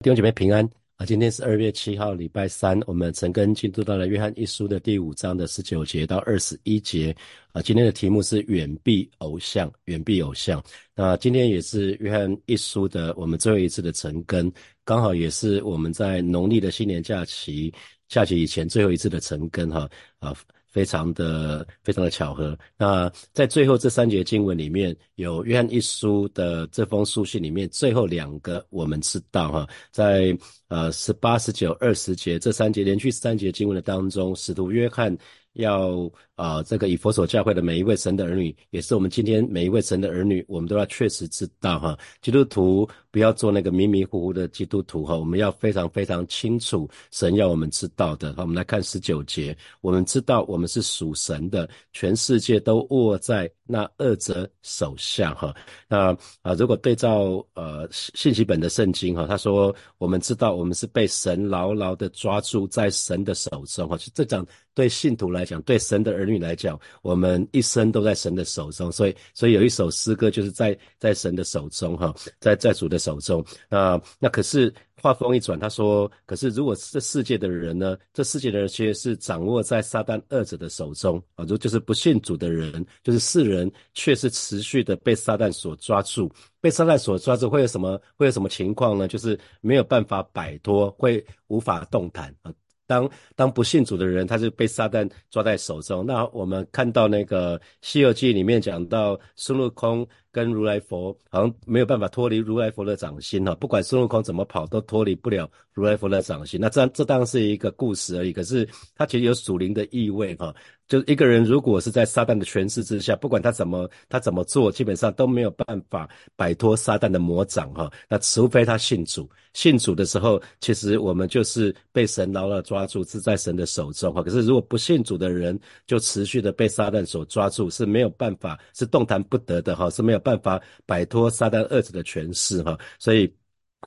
弟兄姐妹平安啊！今天是二月七号，礼拜三，我们陈根进度到了约翰一书的第五章的十九节到二十一节啊。今天的题目是远避偶像，远避偶像。那今天也是约翰一书的我们最后一次的陈根，刚好也是我们在农历的新年假期假期以前最后一次的陈根哈啊。非常的非常的巧合。那在最后这三节经文里面有约翰一书的这封书信里面最后两个我们知道哈，在呃十八十九二十节这三节连续三节经文的当中，使徒约翰。要啊，这个以佛所教会的每一位神的儿女，也是我们今天每一位神的儿女，我们都要确实知道哈，基督徒不要做那个迷迷糊糊的基督徒哈，我们要非常非常清楚神要我们知道的。好，我们来看十九节，我们知道我们是属神的，全世界都握在那二者手下哈。那啊，如果对照呃信息本的圣经哈，他说我们知道我们是被神牢牢的抓住在神的手中哈，这讲。对信徒来讲，对神的儿女来讲，我们一生都在神的手中。所以，所以有一首诗歌就是在在神的手中，哈，在在主的手中。那那可是话锋一转，他说：“可是如果这世界的人呢？这世界的人却是掌握在撒旦二者的手中啊！如就是不信主的人，就是世人，却是持续的被撒旦所抓住。被撒旦所抓住，会有什么？会有什么情况呢？就是没有办法摆脱，会无法动弹啊！”当当不信主的人，他是被撒旦抓在手中。那我们看到那个《西游记》里面讲到孙悟空。跟如来佛好像没有办法脱离如来佛的掌心哈，不管孙悟空怎么跑都脱离不了如来佛的掌心。那这这当然是一个故事而已，可是它其实有属灵的意味哈。就是一个人如果是在撒旦的权势之下，不管他怎么他怎么做，基本上都没有办法摆脱撒旦的魔掌哈。那除非他信主，信主的时候，其实我们就是被神牢牢抓住，是在神的手中哈。可是如果不信主的人，就持续的被撒旦所抓住，是没有办法，是动弹不得的哈，是没有。办法摆脱撒旦二者的权势哈，所以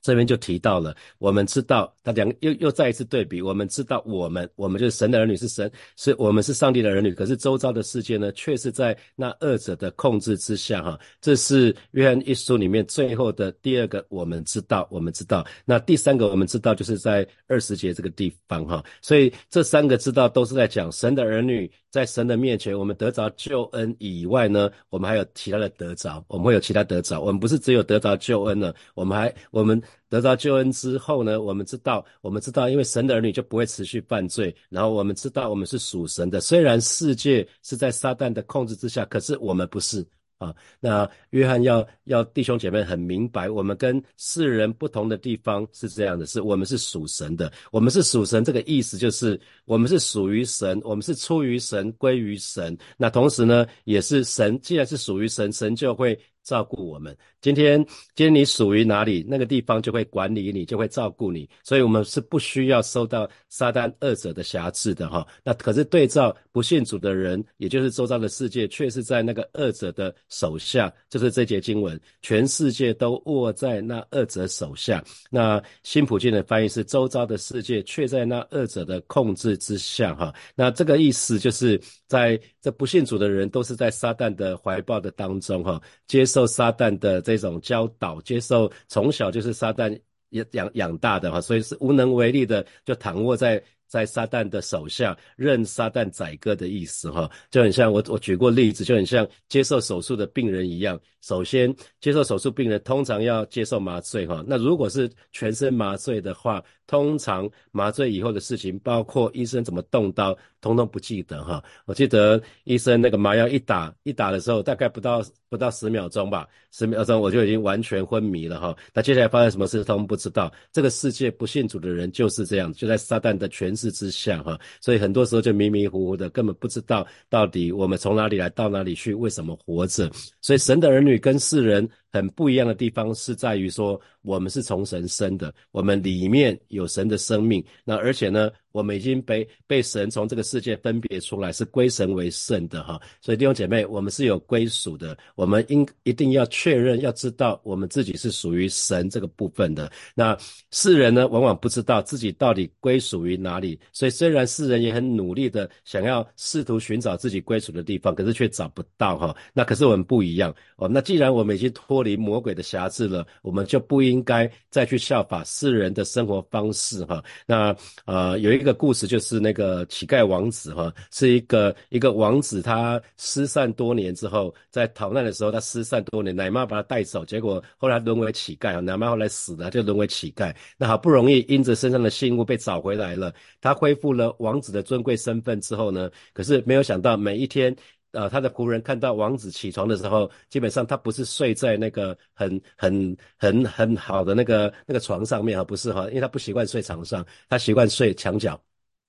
这边就提到了，我们知道他两又又再一次对比，我们知道我们我们就是神的儿女，是神是我们是上帝的儿女，可是周遭的世界呢，却是在那二者的控制之下哈。这是约翰一书里面最后的第二个，我们知道，我们知道。那第三个我们知道，就是在二十节这个地方哈。所以这三个知道都是在讲神的儿女。在神的面前，我们得着救恩以外呢，我们还有其他的得着，我们会有其他得着。我们不是只有得着救恩了，我们还我们得着救恩之后呢，我们知道，我们知道，因为神的儿女就不会持续犯罪。然后我们知道，我们是属神的。虽然世界是在撒旦的控制之下，可是我们不是。啊，那约翰要要弟兄姐妹很明白，我们跟世人不同的地方是这样的，是我们是属神的，我们是属神，这个意思就是我们是属于神，我们是出于神，归于神。那同时呢，也是神，既然是属于神，神就会。照顾我们。今天，今天你属于哪里，那个地方就会管理你，就会照顾你。所以，我们是不需要受到撒旦二者的辖制的哈。那可是对照不信主的人，也就是周遭的世界，却是在那个二者的手下。就是这节经文，全世界都握在那二者手下。那新普京的翻译是：周遭的世界却在那二者的控制之下哈。那这个意思就是在这不信主的人，都是在撒旦的怀抱的当中哈，接。受撒旦的这种教导，接受从小就是撒旦养养养大的哈，所以是无能为力的，就躺卧在在撒旦的手下，任撒旦宰割的意思哈，就很像我我举过例子，就很像接受手术的病人一样。首先接受手术病人通常要接受麻醉哈，那如果是全身麻醉的话，通常麻醉以后的事情，包括医生怎么动刀，通通不记得哈。我记得医生那个麻药一打一打的时候，大概不到。不到十秒钟吧，十秒钟我就已经完全昏迷了哈。那接下来发生什么事，他们不知道。这个世界不信主的人就是这样，就在撒旦的权势之下哈。所以很多时候就迷迷糊糊的，根本不知道到底我们从哪里来到哪里去，为什么活着。所以神的儿女会跟四人。很不一样的地方是在于说，我们是从神生的，我们里面有神的生命。那而且呢，我们已经被被神从这个世界分别出来，是归神为圣的哈。所以弟兄姐妹，我们是有归属的，我们应一定要确认，要知道我们自己是属于神这个部分的。那世人呢，往往不知道自己到底归属于哪里。所以虽然世人也很努力的想要试图寻找自己归属的地方，可是却找不到哈。那可是我们不一样哦。那既然我们已经脱脱离魔鬼的辖制了，我们就不应该再去效法世人的生活方式哈。那呃，有一个故事就是那个乞丐王子哈，是一个一个王子，他失散多年之后，在逃难的时候，他失散多年，奶妈把他带走，结果后来沦为乞丐啊，奶妈后来死了，就沦为乞丐。那好不容易因着身上的信物被找回来了，他恢复了王子的尊贵身份之后呢，可是没有想到每一天。呃，他的仆人看到王子起床的时候，基本上他不是睡在那个很很很很好的那个那个床上面啊，不是哈，因为他不习惯睡床上，他习惯睡墙角。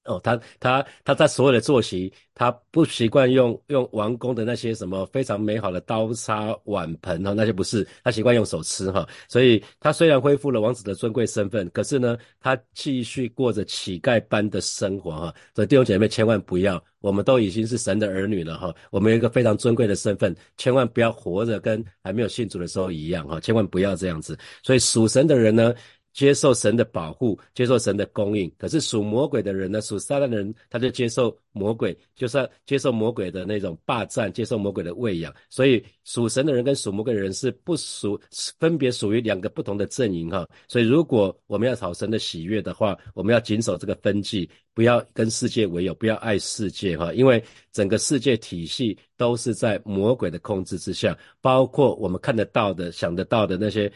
哦，他他他在所有的作息，他不习惯用用王宫的那些什么非常美好的刀叉碗盆哈，那些不是，他习惯用手吃哈。所以他虽然恢复了王子的尊贵身份，可是呢，他继续过着乞丐般的生活哈。所以弟兄姐妹千万不要，我们都已经是神的儿女了哈，我们有一个非常尊贵的身份，千万不要活着跟还没有信主的时候一样哈，千万不要这样子。所以属神的人呢。接受神的保护，接受神的供应。可是属魔鬼的人呢？属撒旦的人，他就接受魔鬼，就是接受魔鬼的那种霸占，接受魔鬼的喂养。所以属神的人跟属魔鬼的人是不属，分别属于两个不同的阵营哈。所以如果我们要讨神的喜悦的话，我们要谨守这个分际，不要跟世界为友，不要爱世界哈。因为整个世界体系都是在魔鬼的控制之下，包括我们看得到的、想得到的那些。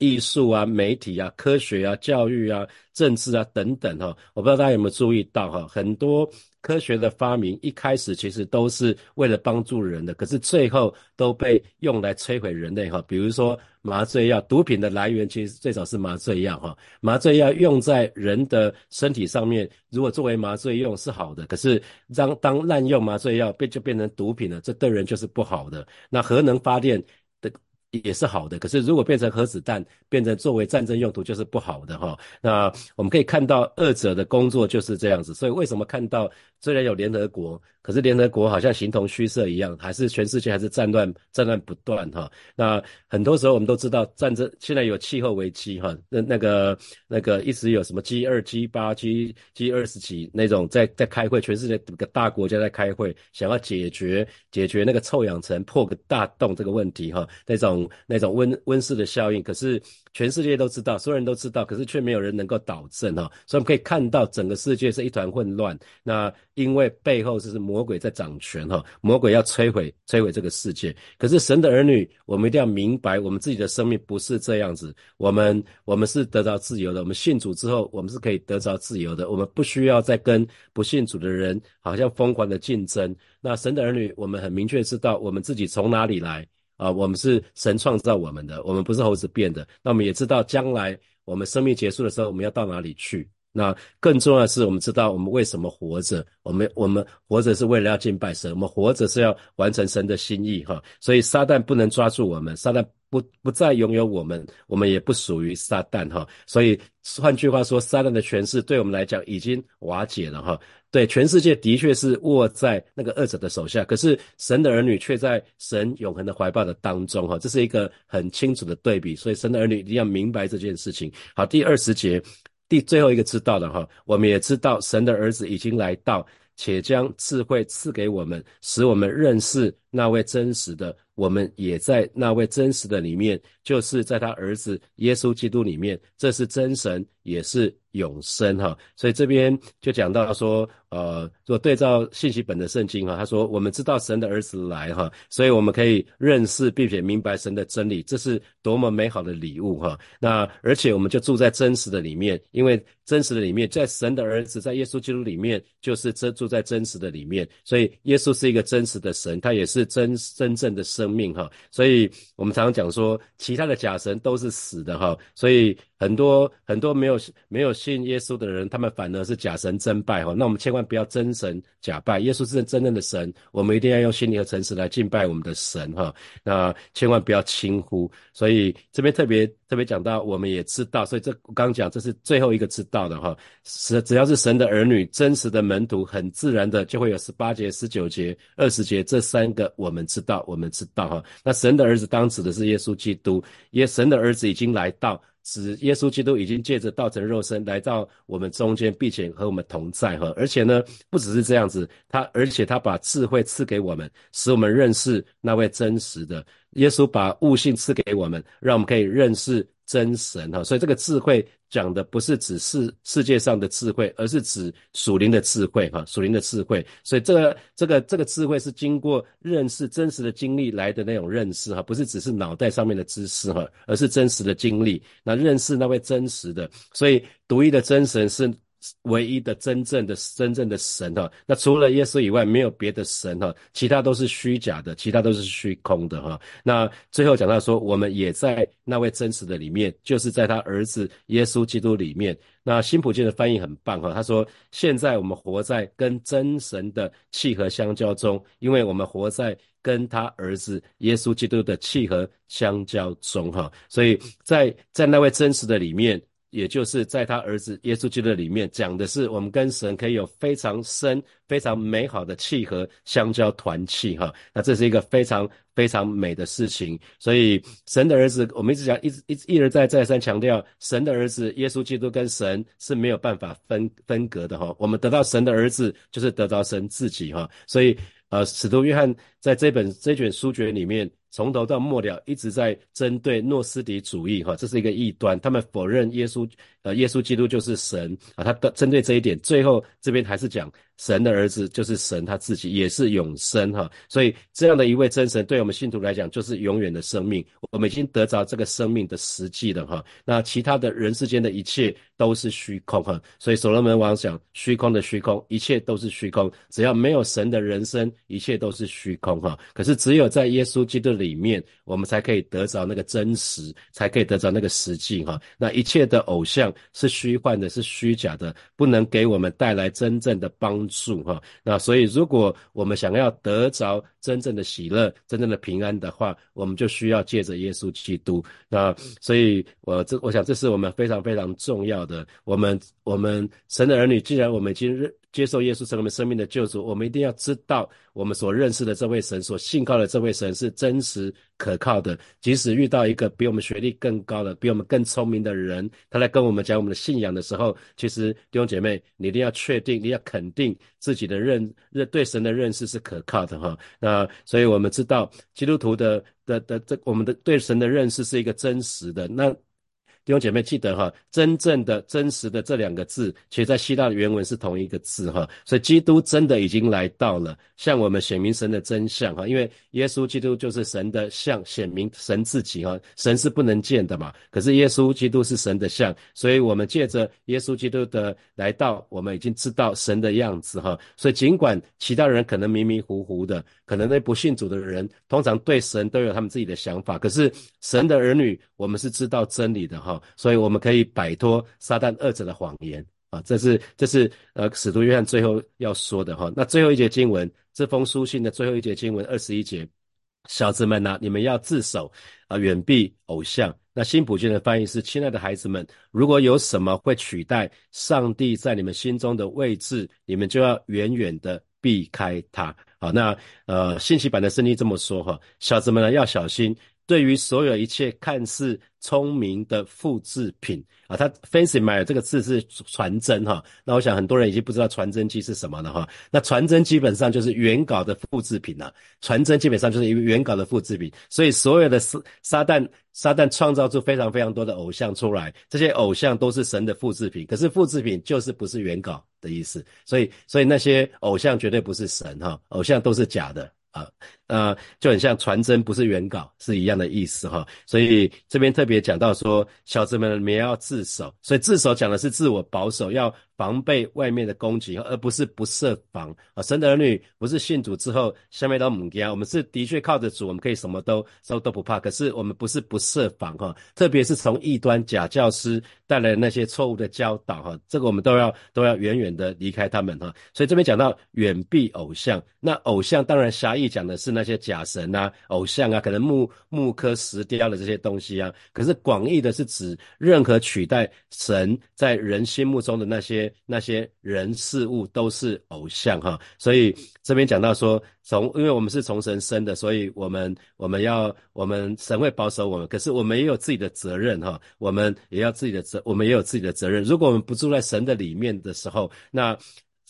艺术啊，媒体啊，科学啊，教育啊，政治啊，等等哈，我不知道大家有没有注意到哈，很多科学的发明一开始其实都是为了帮助人的，可是最后都被用来摧毁人类哈。比如说麻醉药，毒品的来源其实最早是麻醉药哈，麻醉药用在人的身体上面，如果作为麻醉用是好的，可是当当滥用麻醉药变就变成毒品了，这对人就是不好的。那核能发电。也是好的，可是如果变成核子弹，变成作为战争用途，就是不好的哈。那我们可以看到二者的工作就是这样子，所以为什么看到虽然有联合国？可是联合国好像形同虚设一样，还是全世界还是战乱战乱不断哈。那很多时候我们都知道战争，现在有气候危机哈，那那个那个一直有什么 G 二、G 八、G G 二十几那种在在开会，全世界个大国家在开会，想要解决解决那个臭氧层破个大洞这个问题哈，那种那种温温室的效应，可是。全世界都知道，所有人都知道，可是却没有人能够导正哈。所以我们可以看到，整个世界是一团混乱。那因为背后是魔鬼在掌权哈，魔鬼要摧毁摧毁这个世界。可是神的儿女，我们一定要明白，我们自己的生命不是这样子。我们我们是得到自由的。我们信主之后，我们是可以得着自由的。我们不需要再跟不信主的人好像疯狂的竞争。那神的儿女，我们很明确知道我们自己从哪里来。啊，我们是神创造我们的，我们不是猴子变的。那我们也知道，将来我们生命结束的时候，我们要到哪里去？那更重要的是，我们知道我们为什么活着。我们我们活着是为了要敬拜神，我们活着是要完成神的心意哈。所以撒旦不能抓住我们，撒旦不不再拥有我们，我们也不属于撒旦哈。所以换句话说，撒旦的权势对我们来讲已经瓦解了哈。对，全世界的确是握在那个恶者的手下，可是神的儿女却在神永恒的怀抱的当中，哈，这是一个很清楚的对比，所以神的儿女一定要明白这件事情。好，第二十节，第最后一个知道的哈，我们也知道神的儿子已经来到，且将智慧赐给我们，使我们认识那位真实的。我们也在那位真实的里面，就是在他儿子耶稣基督里面，这是真神，也是永生哈。所以这边就讲到说，呃，若对照信息本的圣经哈，他说我们知道神的儿子来哈，所以我们可以认识并且明白神的真理，这是多么美好的礼物哈。那而且我们就住在真实的里面，因为真实的里面，在神的儿子在耶稣基督里面，就是真住在真实的里面，所以耶稣是一个真实的神，他也是真真正的生。命哈，所以我们常常讲说，其他的假神都是死的哈，所以很多很多没有没有信耶稣的人，他们反而是假神真拜哈。那我们千万不要真神假拜，耶稣是真正的神，我们一定要用心灵和诚实来敬拜我们的神哈。那千万不要轻忽，所以这边特别特别讲到，我们也知道，所以这我刚讲这是最后一个知道的哈。是只要是神的儿女，真实的门徒，很自然的就会有十八节、十九节、二十节这三个，我们知道，我们知道。哈，那神的儿子当指的是耶稣基督，耶神的儿子已经来到，使耶稣基督已经借着道成肉身来到我们中间，并且和我们同在哈。而且呢，不只是这样子，他而且他把智慧赐给我们，使我们认识那位真实的耶稣，把悟性赐给我们，让我们可以认识。真神哈，所以这个智慧讲的不是指世世界上的智慧，而是指属灵的智慧哈，属灵的智慧。所以这个这个这个智慧是经过认识真实的经历来的那种认识哈，不是只是脑袋上面的知识哈，而是真实的经历。那认识那位真实的，所以独一的真神是。唯一的真正的真正的神哈，那除了耶稣以外，没有别的神哈，其他都是虚假的，其他都是虚空的哈。那最后讲到说，我们也在那位真实的里面，就是在他儿子耶稣基督里面。那新普京的翻译很棒哈，他说现在我们活在跟真神的契合相交中，因为我们活在跟他儿子耶稣基督的契合相交中哈，所以在在那位真实的里面。也就是在他儿子耶稣基督里面讲的是，我们跟神可以有非常深、非常美好的契合、相交、团契，哈。那这是一个非常非常美的事情。所以神的儿子，我们一直讲，一直一一而再再三强调，神的儿子耶稣基督跟神是没有办法分分隔的，哈。我们得到神的儿子，就是得到神自己，哈。所以，呃，使徒约翰在这本这卷书卷里面。从头到末了一直在针对诺斯底主义，哈，这是一个异端，他们否认耶稣，呃，耶稣基督就是神啊，他的针对这一点，最后这边还是讲。神的儿子就是神他自己，也是永生哈，所以这样的一位真神，对我们信徒来讲就是永远的生命。我们已经得着这个生命的实际了哈。那其他的人世间的一切都是虚空哈。所以所罗门王讲虚空的虚空，一切都是虚空。只要没有神的人生，一切都是虚空哈。可是只有在耶稣基督里面，我们才可以得着那个真实，才可以得着那个实际哈。那一切的偶像是虚幻的，是虚假的，不能给我们带来真正的帮。助哈，那所以如果我们想要得着真正的喜乐、真正的平安的话，我们就需要借着耶稣基督。那所以，我这我想这是我们非常非常重要的。我们我们神的儿女，既然我们已经认。接受耶稣成为我们生命的救主，我们一定要知道，我们所认识的这位神，所信靠的这位神是真实可靠的。即使遇到一个比我们学历更高的、比我们更聪明的人，他来跟我们讲我们的信仰的时候，其实弟兄姐妹，你一定要确定，你要肯定自己的认认对神的认识是可靠的哈。那所以我们知道，基督徒的的的这我们的对神的认识是一个真实的那。弟兄姐妹，记得哈，真正的、真实的这两个字，其实在希腊的原文是同一个字哈。所以基督真的已经来到了，向我们显明神的真相哈。因为耶稣基督就是神的像，显明神自己哈。神是不能见的嘛，可是耶稣基督是神的像，所以我们借着耶稣基督的来到，我们已经知道神的样子哈。所以尽管其他人可能迷迷糊糊的，可能那不信主的人，通常对神都有他们自己的想法，可是神的儿女，我们是知道真理的哈。所以我们可以摆脱撒旦二者的谎言啊，这是这是呃使徒约翰最后要说的哈。那最后一节经文，这封书信的最后一节经文二十一节，小子们呐，你们要自守啊，远避偶像。那新普京的翻译是：亲爱的孩子们，如果有什么会取代上帝在你们心中的位置，你们就要远远的避开它。好，那呃信息版的圣经这么说哈，小子们呢要小心。对于所有一切看似聪明的复制品啊，他 fancy 买这个字是传真哈，那我想很多人已经不知道传真机是什么了哈。那传真基本上就是原稿的复制品啊，传真基本上就是一个原稿的复制品，所以所有的撒撒旦撒旦创造出非常非常多的偶像出来，这些偶像都是神的复制品，可是复制品就是不是原稿的意思，所以所以那些偶像绝对不是神哈，偶像都是假的。啊，呃，就很像传真不是原稿是一样的意思哈，所以这边特别讲到说，小子们你们要自首，所以自首讲的是自我保守，要防备外面的攻击，而不是不设防啊。神的儿女不是信主之后下面都母家，我们是的确靠着主，我们可以什么都都都不怕，可是我们不是不设防哈，特别是从异端假教师带来的那些错误的教导哈，这个我们都要都要远远的离开他们哈。所以这边讲到远避偶像，那偶像当然狭义。讲的是那些假神啊、偶像啊，可能木木刻石雕的这些东西啊。可是广义的是指任何取代神在人心目中的那些那些人事物都是偶像哈。所以这边讲到说，从因为我们是从神生的，所以我们我们要我们神会保守我们，可是我们也有自己的责任哈，我们也要自己的责，我们也有自己的责任。如果我们不住在神的里面的时候，那。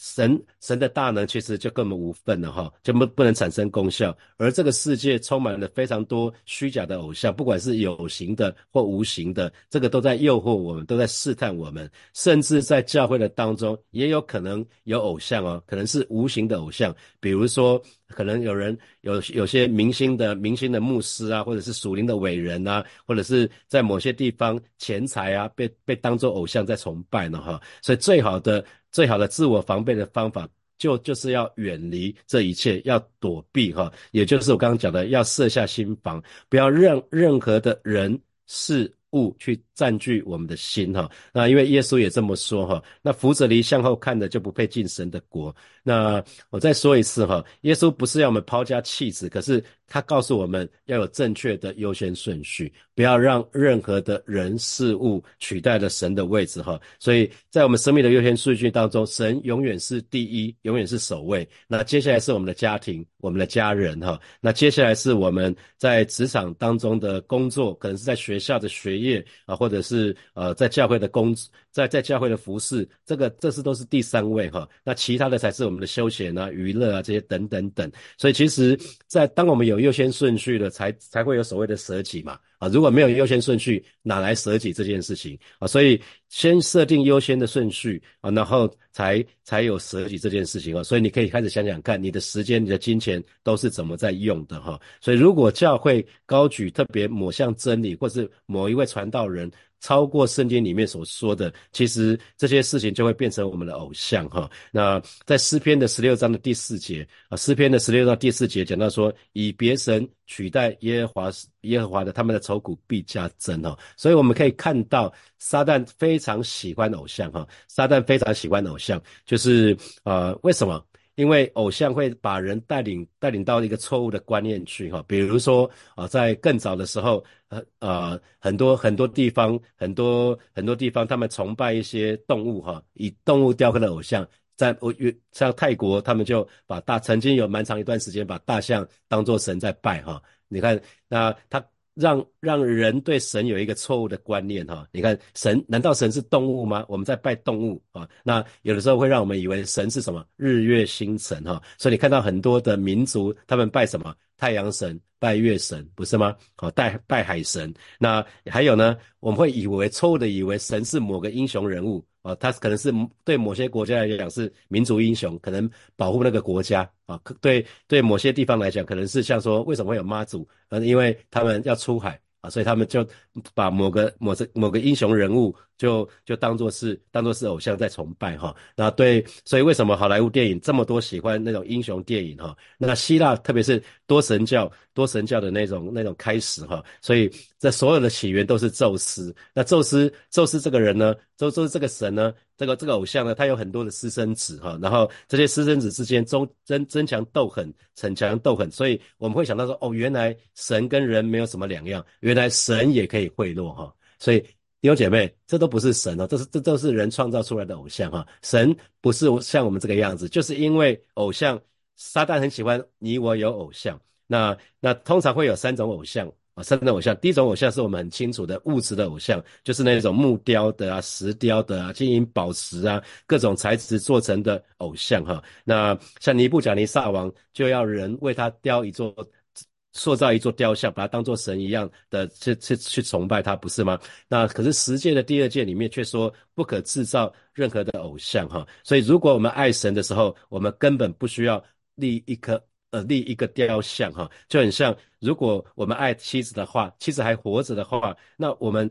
神神的大能其实就根本无份了哈，就不不能产生功效。而这个世界充满了非常多虚假的偶像，不管是有形的或无形的，这个都在诱惑我们，都在试探我们。甚至在教会的当中，也有可能有偶像哦，可能是无形的偶像，比如说可能有人有有些明星的明星的牧师啊，或者是属灵的伟人啊，或者是在某些地方钱财啊，被被当做偶像在崇拜呢哈。所以最好的。最好的自我防备的方法，就就是要远离这一切，要躲避哈，也就是我刚刚讲的，要设下心防，不要让任何的人事物去占据我们的心哈。那因为耶稣也这么说哈，那扶着离向后看的就不配进神的国。那我再说一次哈，耶稣不是要我们抛家弃子，可是。他告诉我们要有正确的优先顺序，不要让任何的人事物取代了神的位置哈。所以在我们生命的优先顺序当中，神永远是第一，永远是首位。那接下来是我们的家庭，我们的家人哈。那接下来是我们在职场当中的工作，可能是在学校的学业啊，或者是呃在教会的工资，在在教会的服饰，这个这是都是第三位哈。那其他的才是我们的休闲啊、娱乐啊这些等等等。所以其实，在当我们有优先顺序的才才会有所谓的舍己嘛啊，如果没有优先顺序，哪来舍己这件事情啊？所以先设定优先的顺序啊，然后才才有舍己这件事情啊。所以你可以开始想想看，你的时间、你的金钱都是怎么在用的哈。所以如果教会高举特别某项真理，或是某一位传道人。超过圣经里面所说的，其实这些事情就会变成我们的偶像哈。那在诗篇的十六章的第四节啊，诗篇的十六章第四节讲到说，以别神取代耶和华耶和华的，他们的愁苦必加增哈。所以我们可以看到，撒旦非常喜欢偶像哈，撒旦非常喜欢偶像，就是呃，为什么？因为偶像会把人带领带领到一个错误的观念去哈，比如说啊，在更早的时候，呃呃，很多很多地方，很多很多地方，他们崇拜一些动物哈，以动物雕刻的偶像，在我像泰国，他们就把大曾经有蛮长一段时间把大象当做神在拜哈，你看那他。让让人对神有一个错误的观念哈，你看神难道神是动物吗？我们在拜动物啊，那有的时候会让我们以为神是什么日月星辰哈，所以你看到很多的民族他们拜什么太阳神、拜月神，不是吗？好，拜拜海神。那还有呢，我们会以为错误的以为神是某个英雄人物。啊，他可能是对某些国家来讲是民族英雄，可能保护那个国家啊。对对，某些地方来讲，可能是像说为什么会有妈祖？呃，因为他们要出海啊，所以他们就把某个某这某个英雄人物。就就当做是当做是偶像在崇拜哈，那对，所以为什么好莱坞电影这么多喜欢那种英雄电影哈？那希腊特别是多神教多神教的那种那种开始哈，所以这所有的起源都是宙斯。那宙斯宙斯这个人呢，宙宙斯这个神呢，这个这个偶像呢，他有很多的私生子哈，然后这些私生子之间争争争强斗狠，逞强斗狠，所以我们会想到说，哦，原来神跟人没有什么两样，原来神也可以贿赂哈，所以。弟兄姐妹，这都不是神哦，这是这都是人创造出来的偶像哈。神不是像我们这个样子，就是因为偶像，撒旦很喜欢你我有偶像。那那通常会有三种偶像啊，三种偶像。第一种偶像是我们很清楚的物质的偶像，就是那种木雕的啊、石雕的啊、金银宝石啊、各种材质做成的偶像哈。那像尼布甲尼撒王就要人为他雕一座。塑造一座雕像，把它当做神一样的去去去崇拜他，不是吗？那可是十诫的第二诫里面却说不可制造任何的偶像，哈。所以如果我们爱神的时候，我们根本不需要立一颗呃立一个雕像，哈，就很像如果我们爱妻子的话，妻子还活着的话，那我们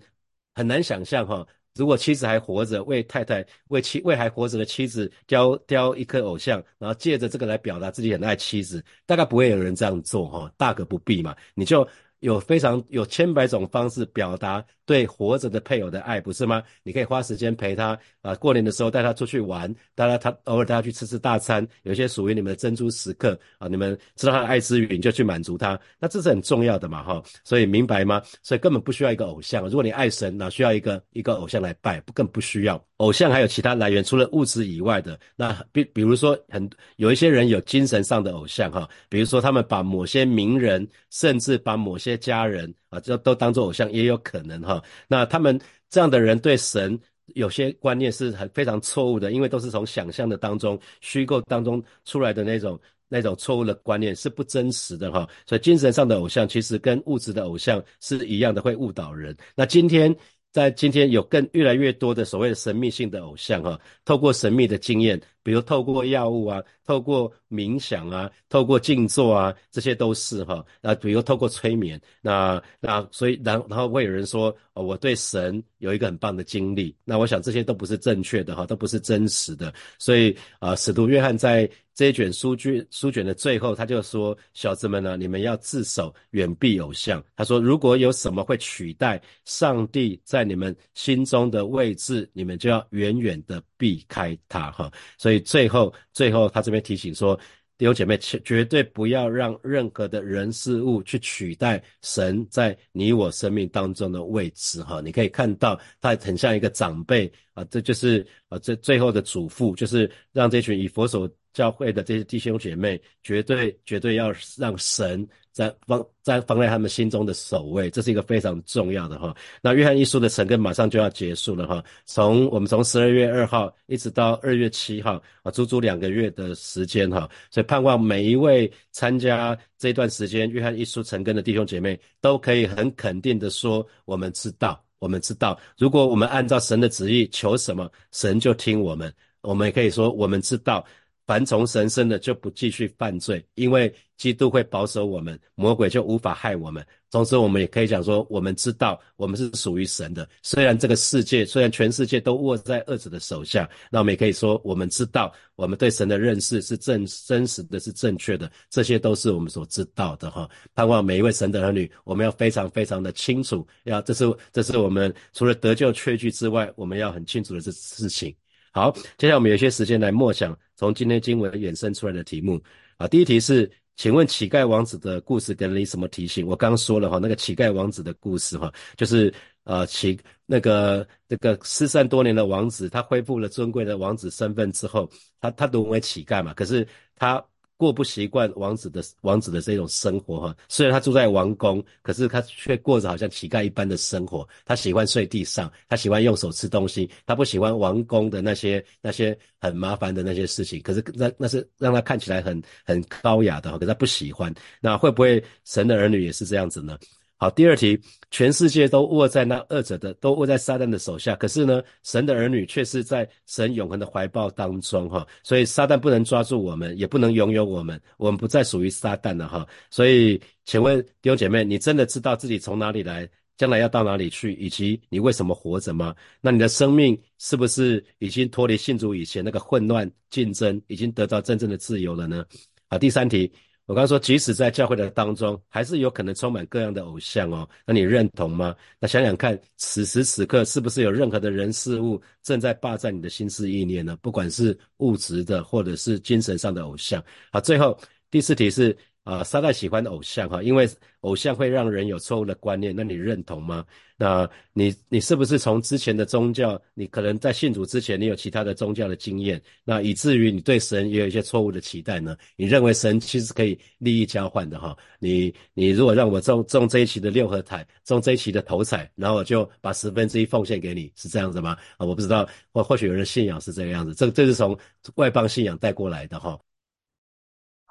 很难想象，哈。如果妻子还活着，为太太为妻为还活着的妻子雕雕一颗偶像，然后借着这个来表达自己很爱妻子，大概不会有人这样做哈，大可不必嘛。你就有非常有千百种方式表达对活着的配偶的爱，不是吗？你可以花时间陪他啊，过年的时候带他出去玩，带他他偶尔带他去吃吃大餐，有些属于你们的珍珠时刻啊，你们知道他的爱之语，你就去满足他，那这是很重要的嘛，哈。所以明白吗？所以根本不需要一个偶像，如果你爱神，哪需要一个一个偶像来拜？不更不需要。偶像还有其他来源，除了物质以外的，那比比如说很有一些人有精神上的偶像哈，比如说他们把某些名人，甚至把某些家人啊，就都当做偶像，也有可能哈。那他们这样的人对神有些观念是很非常错误的，因为都是从想象的当中、虚构当中出来的那种那种错误的观念是不真实的哈。所以精神上的偶像其实跟物质的偶像是一样的，会误导人。那今天。在今天有更越来越多的所谓的神秘性的偶像哈，透过神秘的经验。比如透过药物啊，透过冥想啊，透过静坐啊，这些都是哈。那比如透过催眠，那那所以然然后会有人说，哦，我对神有一个很棒的经历。那我想这些都不是正确的哈，都不是真实的。所以啊，使徒约翰在这一卷书卷书卷的最后，他就说：小子们呢，你们要自守，远避偶像。他说，如果有什么会取代上帝在你们心中的位置，你们就要远远的避开他哈。所以。所以最后，最后，他这边提醒说，弟兄姐妹，绝对不要让任何的人事物去取代神在你我生命当中的位置。哈，你可以看到，他很像一个长辈啊，这就是啊，这最后的嘱咐，就是让这群以佛所教会的这些弟兄姐妹，绝对绝对要让神。在放在放在他们心中的首位，这是一个非常重要的哈。那约翰一书的成根马上就要结束了哈。从我们从十二月二号一直到二月七号啊，足足两个月的时间哈。所以盼望每一位参加这段时间约翰一书成根的弟兄姐妹，都可以很肯定的说：我们知道，我们知道，如果我们按照神的旨意求什么，神就听我们。我们也可以说，我们知道。凡从神生的就不继续犯罪，因为基督会保守我们，魔鬼就无法害我们。同时，我们也可以讲说，我们知道我们是属于神的。虽然这个世界，虽然全世界都握在恶者的手下，那我们也可以说，我们知道我们对神的认识是正真实的是正确的。这些都是我们所知道的哈。盼望每一位神的儿女，我们要非常非常的清楚，要这是这是我们除了得救确据之外，我们要很清楚的这事情。好，接下来我们有些时间来默想从今天经文衍生出来的题目啊。第一题是，请问乞丐王子的故事给了你什么提醒？我刚说了哈，那个乞丐王子的故事哈，就是呃乞那个这个失散多年的王子，他恢复了尊贵的王子身份之后，他他沦为乞丐嘛，可是他。过不习惯王子的王子的这种生活哈，虽然他住在王宫，可是他却过着好像乞丐一般的生活。他喜欢睡地上，他喜欢用手吃东西，他不喜欢王宫的那些那些很麻烦的那些事情。可是那那是让他看起来很很高雅的，可是他不喜欢。那会不会神的儿女也是这样子呢？好，第二题，全世界都握在那二者的，都握在撒旦的手下。可是呢，神的儿女却是在神永恒的怀抱当中，哈。所以撒旦不能抓住我们，也不能拥有我们，我们不再属于撒旦了，哈。所以，请问弟兄姐妹，你真的知道自己从哪里来，将来要到哪里去，以及你为什么活着吗？那你的生命是不是已经脱离信主以前那个混乱竞争，已经得到真正的自由了呢？好，第三题。我刚刚说，即使在教会的当中，还是有可能充满各样的偶像哦。那你认同吗？那想想看，此时此刻是不是有任何的人事物正在霸占你的心思意念呢？不管是物质的，或者是精神上的偶像。好，最后第四题是。啊，撒旦喜欢的偶像哈，因为偶像会让人有错误的观念，那你认同吗？那你你是不是从之前的宗教，你可能在信主之前，你有其他的宗教的经验，那以至于你对神也有一些错误的期待呢？你认为神其实可以利益交换的哈？你你如果让我中中这一期的六合彩，中这一期的头彩，然后我就把十分之一奉献给你，是这样子吗？啊，我不知道，或或许有人信仰是这个样子，这这是从外邦信仰带过来的哈。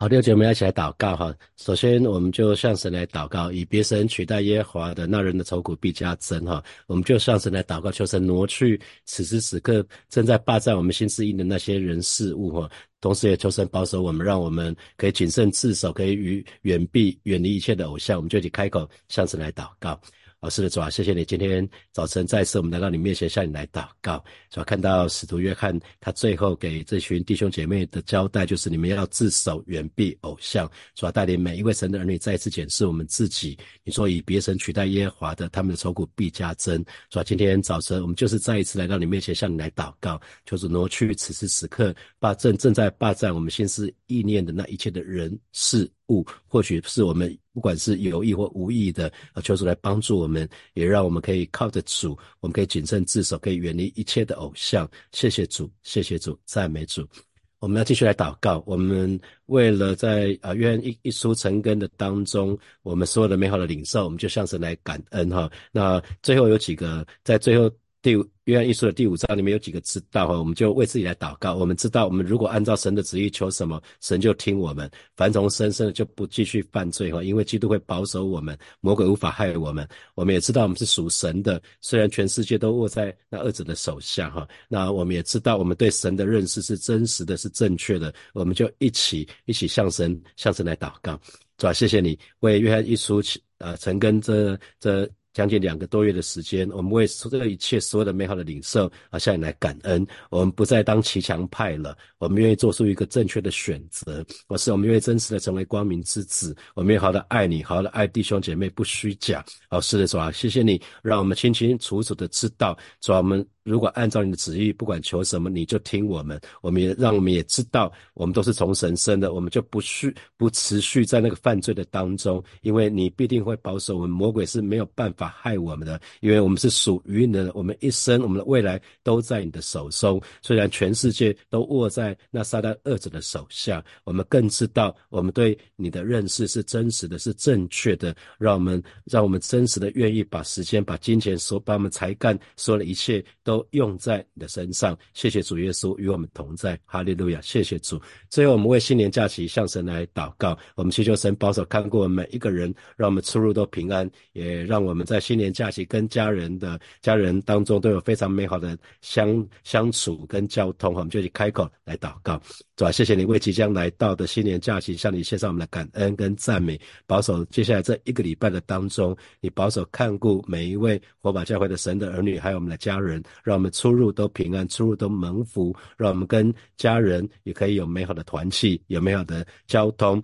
好，六姐，我们要一起来祷告哈。首先，我们就向神来祷告，以别神取代耶和华的那人的愁苦必加增哈。我们就向神来祷告，求神挪去此时此刻正在霸占我们心思意的那些人事物哈。同时，也求神保守我们，让我们可以谨慎自守，可以与远避远离一切的偶像。我们就一起开口向神来祷告。老师的，主啊，谢谢你今天早晨再次我们来到你面前向你来祷告，主啊，看到使徒约翰他最后给这群弟兄姐妹的交代就是你们要自守，远避偶像，主啊，带领每一位神的儿女再一次检视我们自己。你说以别神取代耶和华的，他们的愁苦必加增。是吧，今天早晨我们就是再一次来到你面前向你来祷告，就是挪去此时此刻霸正正在霸占我们心思意念的那一切的人事。物或许是我们不管是有意或无意的，啊，求主来帮助我们，也让我们可以靠着主，我们可以谨慎自守，可以远离一切的偶像。谢谢主，谢谢主，赞美主。我们要继续来祷告。我们为了在啊约翰一一书成根的当中，我们所有的美好的领受，我们就向神来感恩哈。那最后有几个在最后。第约翰一书的第五章里面有几个知道哈，我们就为自己来祷告。我们知道，我们如果按照神的旨意求什么，神就听我们。凡从生生的就不继续犯罪哈，因为基督会保守我们，魔鬼无法害我们。我们也知道我们是属神的，虽然全世界都握在那二者的手下哈。那我们也知道我们对神的认识是真实的，是正确的。我们就一起一起向神向神来祷告，主啊，谢谢你为约翰一书呃成根这这。将近两个多月的时间，我们为这个一切所有的美好的领受啊，向你来感恩。我们不再当骑墙派了，我们愿意做出一个正确的选择。我是我们愿意真实的成为光明之子。我们愿意好的爱你，好的爱弟兄姐妹，不虚假。好，是的，主啊，谢谢你，让我们清清楚楚的知道，主啊，我们。如果按照你的旨意，不管求什么，你就听我们。我们也让我们也知道，我们都是从神生的，我们就不续不持续在那个犯罪的当中，因为你必定会保守我们。魔鬼是没有办法害我们的，因为我们是属于你的，我们一生，我们的未来都在你的手中。虽然全世界都握在那撒旦恶者的手下，我们更知道，我们对你的认识是真实的，是正确的。让我们让我们真实的愿意把时间、把金钱、所把我们才干、所有的一切都。用在你的身上，谢谢主耶稣与我们同在，哈利路亚，谢谢主。最后，我们为新年假期向神来祷告，我们祈求神保守看过每一个人，让我们出入都平安，也让我们在新年假期跟家人的家人当中都有非常美好的相相处跟交通。我们就去开口来祷告，主啊，谢谢你为即将来到的新年假期向你献上我们的感恩跟赞美，保守接下来这一个礼拜的当中，你保守看顾每一位火把教会的神的儿女，还有我们的家人。让我们出入都平安，出入都蒙福，让我们跟家人也可以有美好的团契，有美好的交通，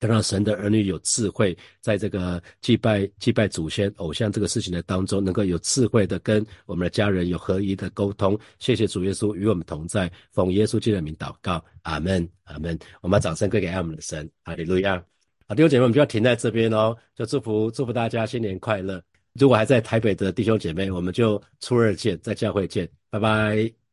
让神的儿女有智慧，在这个祭拜祭拜祖先偶像这个事情的当中，能够有智慧的跟我们的家人有合一的沟通。谢谢主耶稣与我们同在，奉耶稣基督的名祷告，阿门，阿门。我们把掌声归给爱我们的神，哈利路亚。好，弟兄姐妹，我们就要停在这边哦，就祝福祝福大家新年快乐。如果还在台北的弟兄姐妹，我们就初二见，在教会见，拜拜。